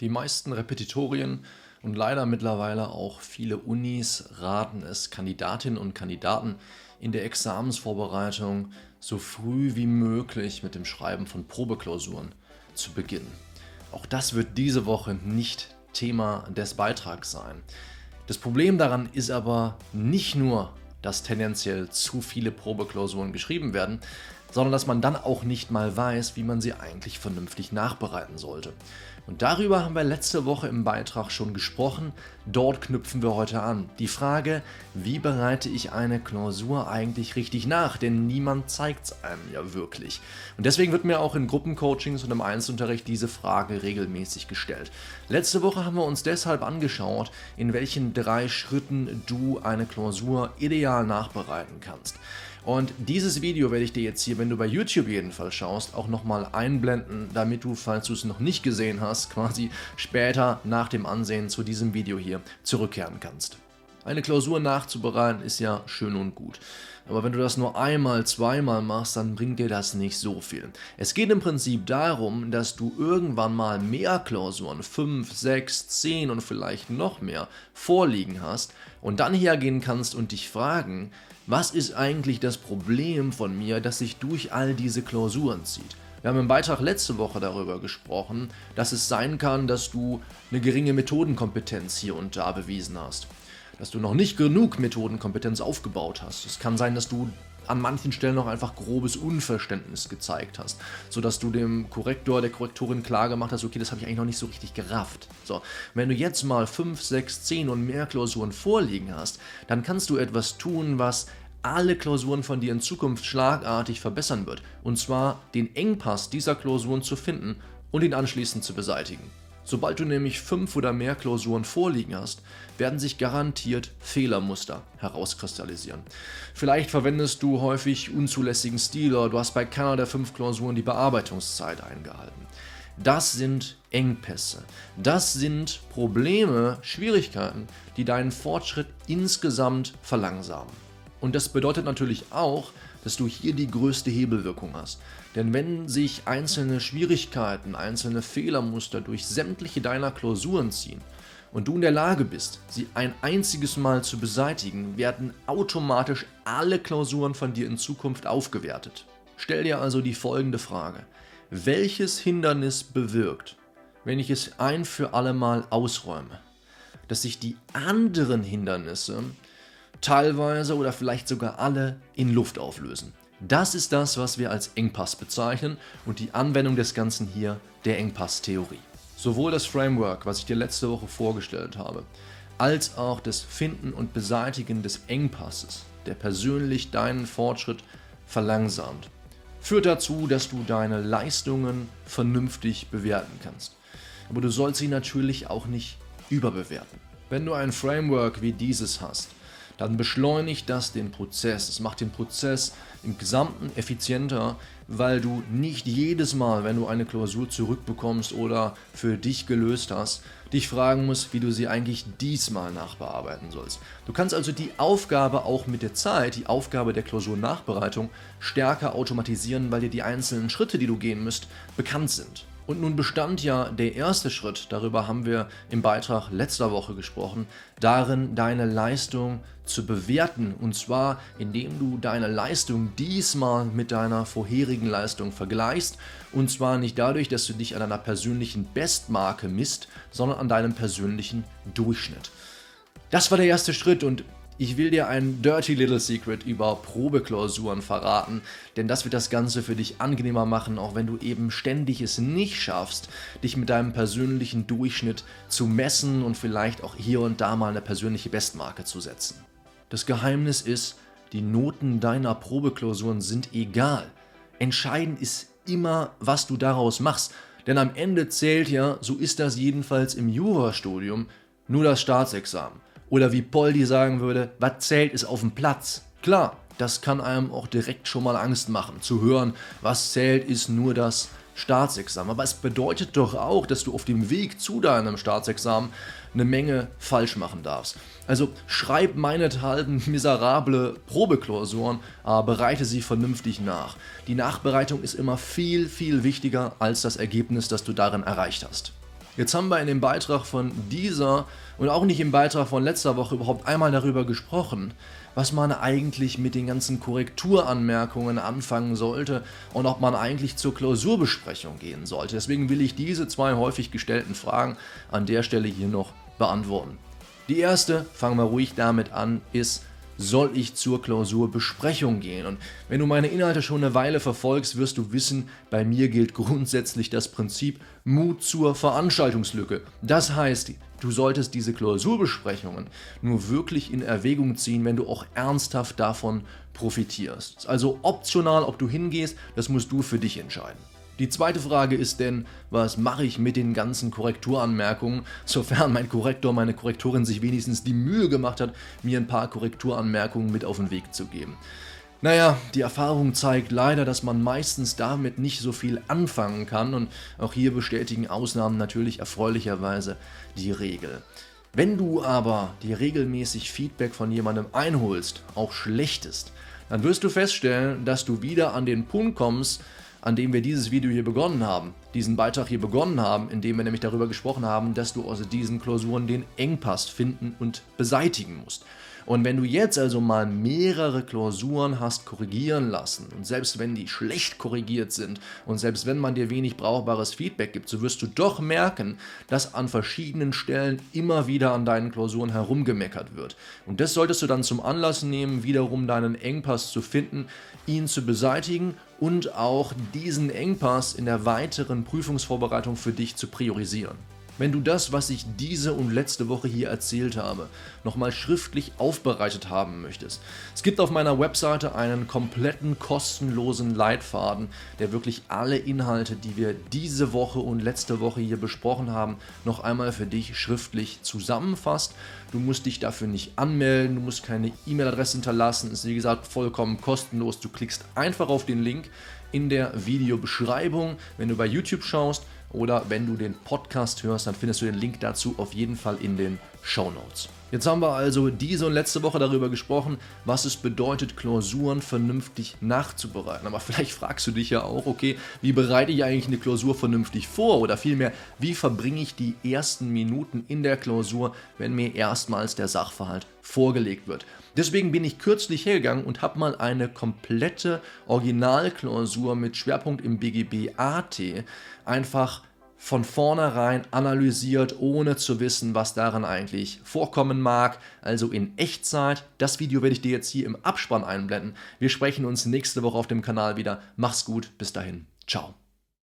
Die meisten Repetitorien und leider mittlerweile auch viele Unis raten es Kandidatinnen und Kandidaten in der Examensvorbereitung so früh wie möglich mit dem Schreiben von Probeklausuren zu beginnen. Auch das wird diese Woche nicht Thema des Beitrags sein. Das Problem daran ist aber nicht nur, dass tendenziell zu viele Probeklausuren geschrieben werden, sondern dass man dann auch nicht mal weiß, wie man sie eigentlich vernünftig nachbereiten sollte. Und darüber haben wir letzte Woche im Beitrag schon gesprochen. Dort knüpfen wir heute an. Die Frage, wie bereite ich eine Klausur eigentlich richtig nach? Denn niemand zeigt es einem ja wirklich. Und deswegen wird mir auch in Gruppencoachings und im Einzelunterricht diese Frage regelmäßig gestellt. Letzte Woche haben wir uns deshalb angeschaut, in welchen drei Schritten du eine Klausur ideal nachbereiten kannst. Und dieses Video werde ich dir jetzt hier, wenn du bei YouTube jedenfalls schaust, auch nochmal einblenden, damit du, falls du es noch nicht gesehen hast, quasi später nach dem Ansehen zu diesem Video hier zurückkehren kannst. Eine Klausur nachzubereiten ist ja schön und gut. Aber wenn du das nur einmal, zweimal machst, dann bringt dir das nicht so viel. Es geht im Prinzip darum, dass du irgendwann mal mehr Klausuren, 5, 6, 10 und vielleicht noch mehr, vorliegen hast und dann hergehen kannst und dich fragen, was ist eigentlich das Problem von mir, das sich durch all diese Klausuren zieht? Wir haben im Beitrag letzte Woche darüber gesprochen, dass es sein kann, dass du eine geringe Methodenkompetenz hier und da bewiesen hast. Dass du noch nicht genug Methodenkompetenz aufgebaut hast. Es kann sein, dass du an manchen Stellen noch einfach grobes Unverständnis gezeigt hast, sodass du dem Korrektor, der Korrektorin klar gemacht hast, okay, das habe ich eigentlich noch nicht so richtig gerafft. So, wenn du jetzt mal 5, 6, 10 und mehr Klausuren vorliegen hast, dann kannst du etwas tun, was alle Klausuren von dir in Zukunft schlagartig verbessern wird. Und zwar den Engpass dieser Klausuren zu finden und ihn anschließend zu beseitigen. Sobald du nämlich fünf oder mehr Klausuren vorliegen hast, werden sich garantiert Fehlermuster herauskristallisieren. Vielleicht verwendest du häufig unzulässigen Stil oder du hast bei keiner der fünf Klausuren die Bearbeitungszeit eingehalten. Das sind Engpässe. Das sind Probleme, Schwierigkeiten, die deinen Fortschritt insgesamt verlangsamen. Und das bedeutet natürlich auch, dass du hier die größte Hebelwirkung hast. Denn wenn sich einzelne Schwierigkeiten, einzelne Fehlermuster durch sämtliche deiner Klausuren ziehen und du in der Lage bist, sie ein einziges Mal zu beseitigen, werden automatisch alle Klausuren von dir in Zukunft aufgewertet. Stell dir also die folgende Frage. Welches Hindernis bewirkt, wenn ich es ein für alle Mal ausräume, dass sich die anderen Hindernisse teilweise oder vielleicht sogar alle in Luft auflösen. Das ist das, was wir als Engpass bezeichnen und die Anwendung des Ganzen hier der Engpass-Theorie. Sowohl das Framework, was ich dir letzte Woche vorgestellt habe, als auch das Finden und Beseitigen des Engpasses, der persönlich deinen Fortschritt verlangsamt, führt dazu, dass du deine Leistungen vernünftig bewerten kannst. Aber du sollst sie natürlich auch nicht überbewerten. Wenn du ein Framework wie dieses hast, dann beschleunigt das den Prozess. Es macht den Prozess im Gesamten effizienter, weil du nicht jedes Mal, wenn du eine Klausur zurückbekommst oder für dich gelöst hast, dich fragen musst, wie du sie eigentlich diesmal nachbearbeiten sollst. Du kannst also die Aufgabe auch mit der Zeit, die Aufgabe der Klausurnachbereitung, stärker automatisieren, weil dir die einzelnen Schritte, die du gehen müsst, bekannt sind. Und nun bestand ja der erste Schritt, darüber haben wir im Beitrag letzter Woche gesprochen, darin deine Leistung zu bewerten. Und zwar indem du deine Leistung diesmal mit deiner vorherigen Leistung vergleichst. Und zwar nicht dadurch, dass du dich an deiner persönlichen Bestmarke misst, sondern an deinem persönlichen Durchschnitt. Das war der erste Schritt und ich will dir ein Dirty Little Secret über Probeklausuren verraten, denn das wird das Ganze für dich angenehmer machen, auch wenn du eben ständig es nicht schaffst, dich mit deinem persönlichen Durchschnitt zu messen und vielleicht auch hier und da mal eine persönliche Bestmarke zu setzen. Das Geheimnis ist, die Noten deiner Probeklausuren sind egal. Entscheidend ist immer, was du daraus machst. Denn am Ende zählt ja, so ist das jedenfalls im Jurastudium, nur das Staatsexamen. Oder wie Poldi sagen würde, was zählt ist auf dem Platz. Klar, das kann einem auch direkt schon mal Angst machen, zu hören, was zählt ist nur das Staatsexamen. Aber es bedeutet doch auch, dass du auf dem Weg zu deinem Staatsexamen eine Menge falsch machen darfst. Also schreib meinethalben miserable Probeklausuren, aber bereite sie vernünftig nach. Die Nachbereitung ist immer viel, viel wichtiger als das Ergebnis, das du darin erreicht hast. Jetzt haben wir in dem Beitrag von dieser und auch nicht im Beitrag von letzter Woche überhaupt einmal darüber gesprochen, was man eigentlich mit den ganzen Korrekturanmerkungen anfangen sollte und ob man eigentlich zur Klausurbesprechung gehen sollte. Deswegen will ich diese zwei häufig gestellten Fragen an der Stelle hier noch beantworten. Die erste, fangen wir ruhig damit an, ist, soll ich zur Klausurbesprechung gehen. Und wenn du meine Inhalte schon eine Weile verfolgst, wirst du wissen, bei mir gilt grundsätzlich das Prinzip Mut zur Veranstaltungslücke. Das heißt, du solltest diese Klausurbesprechungen nur wirklich in Erwägung ziehen, wenn du auch ernsthaft davon profitierst. Also optional, ob du hingehst, das musst du für dich entscheiden. Die zweite Frage ist denn, was mache ich mit den ganzen Korrekturanmerkungen, sofern mein Korrektor, meine Korrektorin sich wenigstens die Mühe gemacht hat, mir ein paar Korrekturanmerkungen mit auf den Weg zu geben. Naja, die Erfahrung zeigt leider, dass man meistens damit nicht so viel anfangen kann und auch hier bestätigen Ausnahmen natürlich erfreulicherweise die Regel. Wenn du aber dir regelmäßig Feedback von jemandem einholst, auch schlechtes, dann wirst du feststellen, dass du wieder an den Punkt kommst, an dem wir dieses Video hier begonnen haben, diesen Beitrag hier begonnen haben, indem wir nämlich darüber gesprochen haben, dass du aus diesen Klausuren den Engpass finden und beseitigen musst. Und wenn du jetzt also mal mehrere Klausuren hast korrigieren lassen und selbst wenn die schlecht korrigiert sind und selbst wenn man dir wenig brauchbares Feedback gibt, so wirst du doch merken, dass an verschiedenen Stellen immer wieder an deinen Klausuren herumgemeckert wird. Und das solltest du dann zum Anlass nehmen, wiederum deinen Engpass zu finden, ihn zu beseitigen und auch diesen Engpass in der weiteren Prüfungsvorbereitung für dich zu priorisieren. Wenn du das, was ich diese und letzte Woche hier erzählt habe, nochmal schriftlich aufbereitet haben möchtest, es gibt auf meiner Webseite einen kompletten kostenlosen Leitfaden, der wirklich alle Inhalte, die wir diese Woche und letzte Woche hier besprochen haben, noch einmal für dich schriftlich zusammenfasst. Du musst dich dafür nicht anmelden, du musst keine E-Mail-Adresse hinterlassen, ist wie gesagt vollkommen kostenlos. Du klickst einfach auf den Link in der Videobeschreibung, wenn du bei YouTube schaust oder wenn du den Podcast hörst, dann findest du den Link dazu auf jeden Fall in den Show Notes. Jetzt haben wir also diese und letzte Woche darüber gesprochen, was es bedeutet, Klausuren vernünftig nachzubereiten. Aber vielleicht fragst du dich ja auch, okay, wie bereite ich eigentlich eine Klausur vernünftig vor? Oder vielmehr, wie verbringe ich die ersten Minuten in der Klausur, wenn mir erstmals der Sachverhalt vorgelegt wird? Deswegen bin ich kürzlich hergegangen und habe mal eine komplette Originalklausur mit Schwerpunkt im BGB AT einfach von vornherein analysiert, ohne zu wissen, was daran eigentlich vorkommen mag. Also in Echtzeit. Das Video werde ich dir jetzt hier im Abspann einblenden. Wir sprechen uns nächste Woche auf dem Kanal wieder. Mach's gut, bis dahin. Ciao.